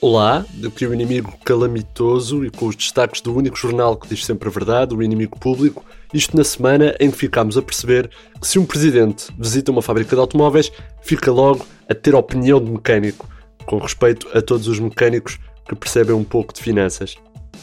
Olá, daqui o inimigo calamitoso e com os destaques do único jornal que diz sempre a verdade, o inimigo público, isto na semana em que ficámos a perceber que se um presidente visita uma fábrica de automóveis, fica logo a ter opinião de mecânico, com respeito a todos os mecânicos que percebem um pouco de finanças.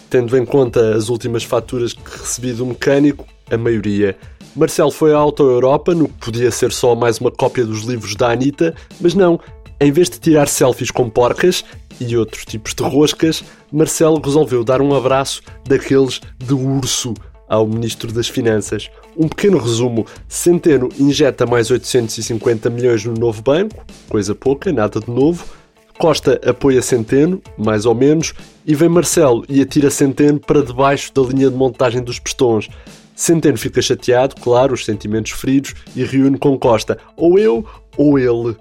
Tendo em conta as últimas faturas que recebi do mecânico, a maioria. Marcelo foi à Auto Europa, no que podia ser só mais uma cópia dos livros da Anitta, mas não, em vez de tirar selfies com porcas, e outros tipos de roscas, Marcelo resolveu dar um abraço daqueles de urso ao Ministro das Finanças. Um pequeno resumo: Centeno injeta mais 850 milhões no novo banco, coisa pouca, nada de novo. Costa apoia Centeno, mais ou menos, e vem Marcelo e atira Centeno para debaixo da linha de montagem dos pistões. Centeno fica chateado, claro, os sentimentos feridos, e reúne com Costa. Ou eu, ou ele.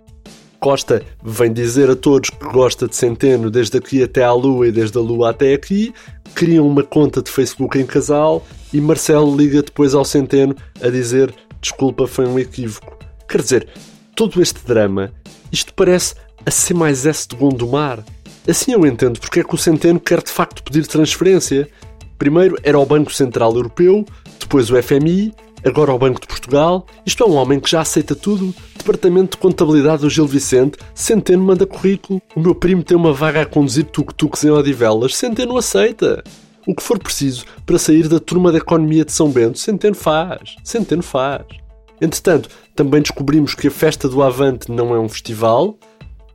Costa vem dizer a todos que gosta de Centeno desde aqui até à Lua e desde a Lua até aqui, criam uma conta de Facebook em casal e Marcelo liga depois ao Centeno a dizer desculpa, foi um equívoco. Quer dizer, todo este drama, isto parece a C mais S de Gondomar. Assim eu entendo porque é que o Centeno quer de facto pedir transferência. Primeiro era o Banco Central Europeu, depois o FMI, agora o Banco de Portugal. Isto é um homem que já aceita tudo. Departamento de Contabilidade do Gil Vicente, Centeno manda currículo. O meu primo tem uma vaga a conduzir tuk-tuks em Odivelas, Centeno aceita. O que for preciso para sair da turma da economia de São Bento, Centeno faz. Centeno faz. Entretanto, também descobrimos que a festa do Avante não é um festival,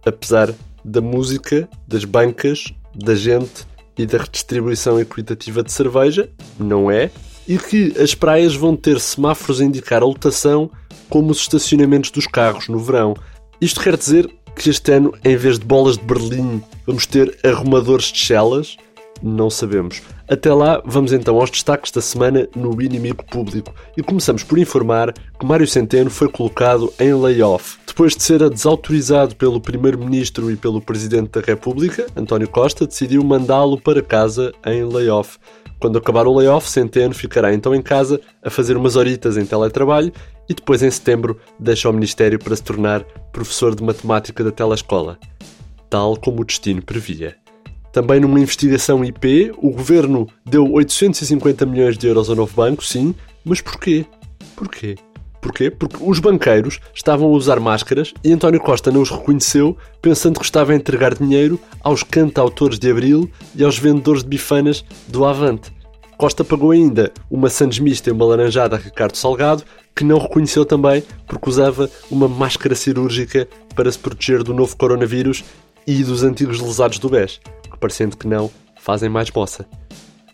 apesar da música, das bancas, da gente e da redistribuição equitativa de cerveja, não é e que as praias vão ter semáforos a indicar a lotação como os estacionamentos dos carros no verão. Isto quer dizer que este ano, em vez de bolas de Berlim, vamos ter arrumadores de chelas? Não sabemos. Até lá, vamos então aos destaques da semana no inimigo público. E começamos por informar que Mário Centeno foi colocado em layoff. Depois de ser desautorizado pelo Primeiro-Ministro e pelo Presidente da República, António Costa decidiu mandá-lo para casa em layoff. Quando acabar o layoff, Centeno ficará então em casa a fazer umas horitas em teletrabalho e depois, em setembro, deixa o Ministério para se tornar professor de matemática da telescola, tal como o destino previa. Também numa investigação IP, o governo deu 850 milhões de euros ao novo banco, sim, mas porquê? Porquê? Porquê? Porque os banqueiros estavam a usar máscaras e António Costa não os reconheceu, pensando que estava a entregar dinheiro aos cantautores de Abril e aos vendedores de bifanas do Avante. Costa pagou ainda uma sandes mista e uma laranjada a Ricardo Salgado, que não reconheceu também porque usava uma máscara cirúrgica para se proteger do novo coronavírus e dos antigos lesados do BES, que parecendo que não, fazem mais moça.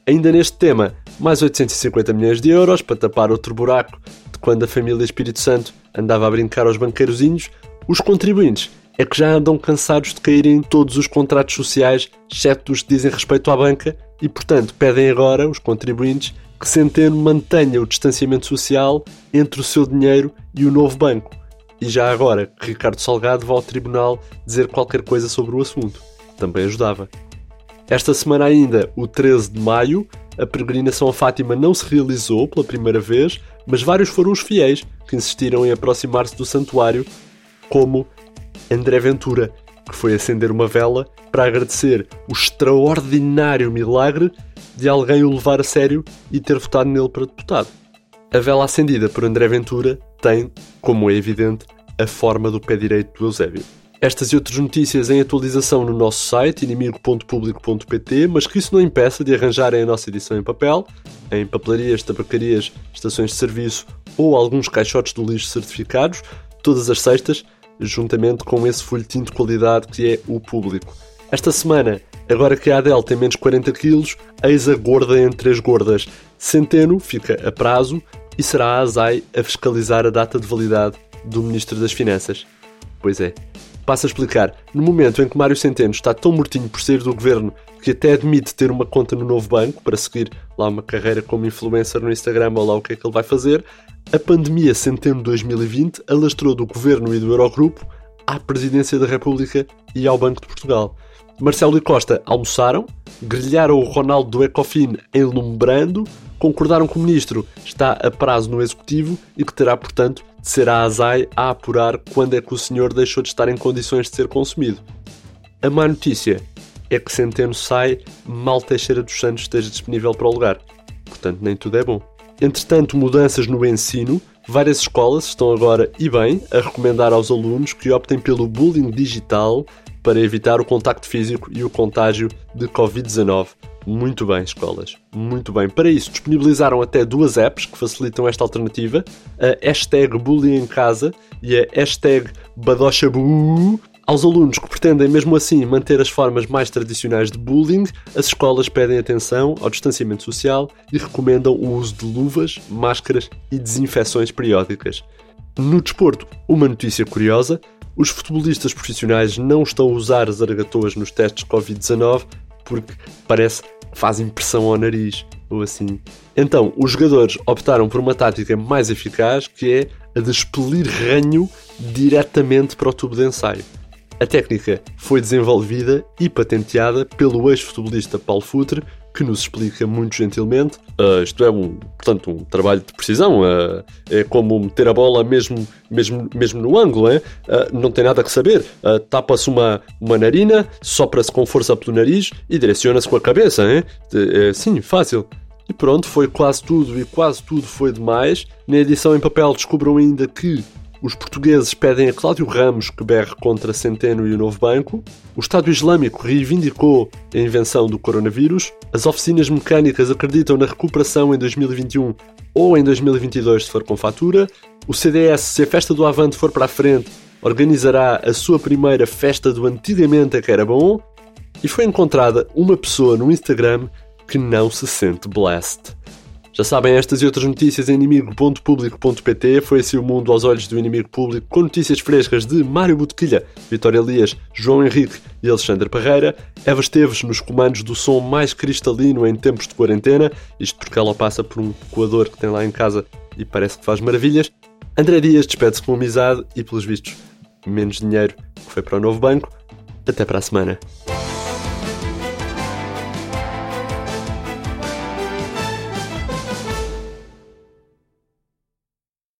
Ainda neste tema, mais 850 milhões de euros para tapar outro buraco quando a família Espírito Santo andava a brincar aos banqueirozinhos, os contribuintes é que já andam cansados de cair em todos os contratos sociais, exceto os que dizem respeito à banca, e portanto pedem agora, os contribuintes, que Centeno mantenha o distanciamento social entre o seu dinheiro e o novo banco. E já agora, Ricardo Salgado vá ao tribunal dizer qualquer coisa sobre o assunto. Também ajudava. Esta semana ainda, o 13 de maio, a peregrinação a Fátima não se realizou pela primeira vez, mas vários foram os fiéis que insistiram em aproximar-se do santuário, como André Ventura, que foi acender uma vela para agradecer o extraordinário milagre de alguém o levar a sério e ter votado nele para deputado. A vela acendida por André Ventura tem, como é evidente, a forma do pé direito do Eusébio. Estas e outras notícias em atualização no nosso site inimigo.público.pt, mas que isso não impeça de arranjarem a nossa edição em papel, em papelarias, tabacarias, estações de serviço ou alguns caixotes do lixo certificados, todas as sextas, juntamente com esse folhetim de qualidade que é o público. Esta semana, agora que a Adele tem menos 40 quilos, eis a gorda entre as gordas. Centeno fica a prazo e será a ASAI a fiscalizar a data de validade do Ministro das Finanças. Pois é, Passo a explicar. No momento em que Mário Centeno está tão mortinho por sair do governo que até admite ter uma conta no novo banco para seguir lá uma carreira como influencer no Instagram ou lá o que é que ele vai fazer, a pandemia Centeno 2020 alastrou do governo e do Eurogrupo à presidência da República e ao Banco de Portugal. Marcelo e Costa almoçaram, grelharam o Ronaldo do Ecofin enlumbrando, concordaram que o ministro está a prazo no executivo e que terá, portanto, de ser a ASAI a apurar quando é que o senhor deixou de estar em condições de ser consumido. A má notícia é que Centeno sai, mal Teixeira dos Santos esteja disponível para o lugar. Portanto, nem tudo é bom. Entretanto, mudanças no ensino. Várias escolas estão agora, e bem, a recomendar aos alunos que optem pelo bullying digital para evitar o contacto físico e o contágio de Covid-19. Muito bem, escolas. Muito bem. Para isso, disponibilizaram até duas apps que facilitam esta alternativa: a hashtag Bullying em Casa e a hashtag Badoshabu. Aos alunos que pretendem, mesmo assim, manter as formas mais tradicionais de bullying, as escolas pedem atenção ao distanciamento social e recomendam o uso de luvas, máscaras e desinfecções periódicas. No desporto, uma notícia curiosa: os futebolistas profissionais não estão a usar as argatoas nos testes Covid-19 porque parece que faz impressão ao nariz ou assim. Então, os jogadores optaram por uma tática mais eficaz que é a de expelir ranho diretamente para o tubo de ensaio. A técnica foi desenvolvida e patenteada pelo ex-futebolista Paulo Futre, que nos explica muito gentilmente. Uh, isto é, um, portanto, um trabalho de precisão. Uh, é como meter a bola mesmo, mesmo, mesmo no ângulo. Uh, não tem nada que saber. Tapa-se uma, uma narina, sopra-se com força pelo nariz e direciona-se com a cabeça. É, sim, fácil. E pronto, foi quase tudo e quase tudo foi demais. Na edição em papel descobram ainda que os portugueses pedem a Cláudio Ramos que berre contra Centeno e o Novo Banco. O Estado Islâmico reivindicou a invenção do coronavírus. As oficinas mecânicas acreditam na recuperação em 2021 ou em 2022 se for com fatura. O CDS, se a festa do Avante for para a frente, organizará a sua primeira festa do antigamente a que era bom. E foi encontrada uma pessoa no Instagram que não se sente blessed. Já sabem, estas e outras notícias em inimigo.público.pt. Foi assim o mundo aos olhos do inimigo público, com notícias frescas de Mário Botequilha, Vitória Elias, João Henrique e Alexandre Parreira. Eva Esteves nos comandos do som mais cristalino em tempos de quarentena, isto porque ela passa por um coador que tem lá em casa e parece que faz maravilhas. André Dias despede-se com amizade e, pelos vistos, menos dinheiro que foi para o novo banco. Até para a semana.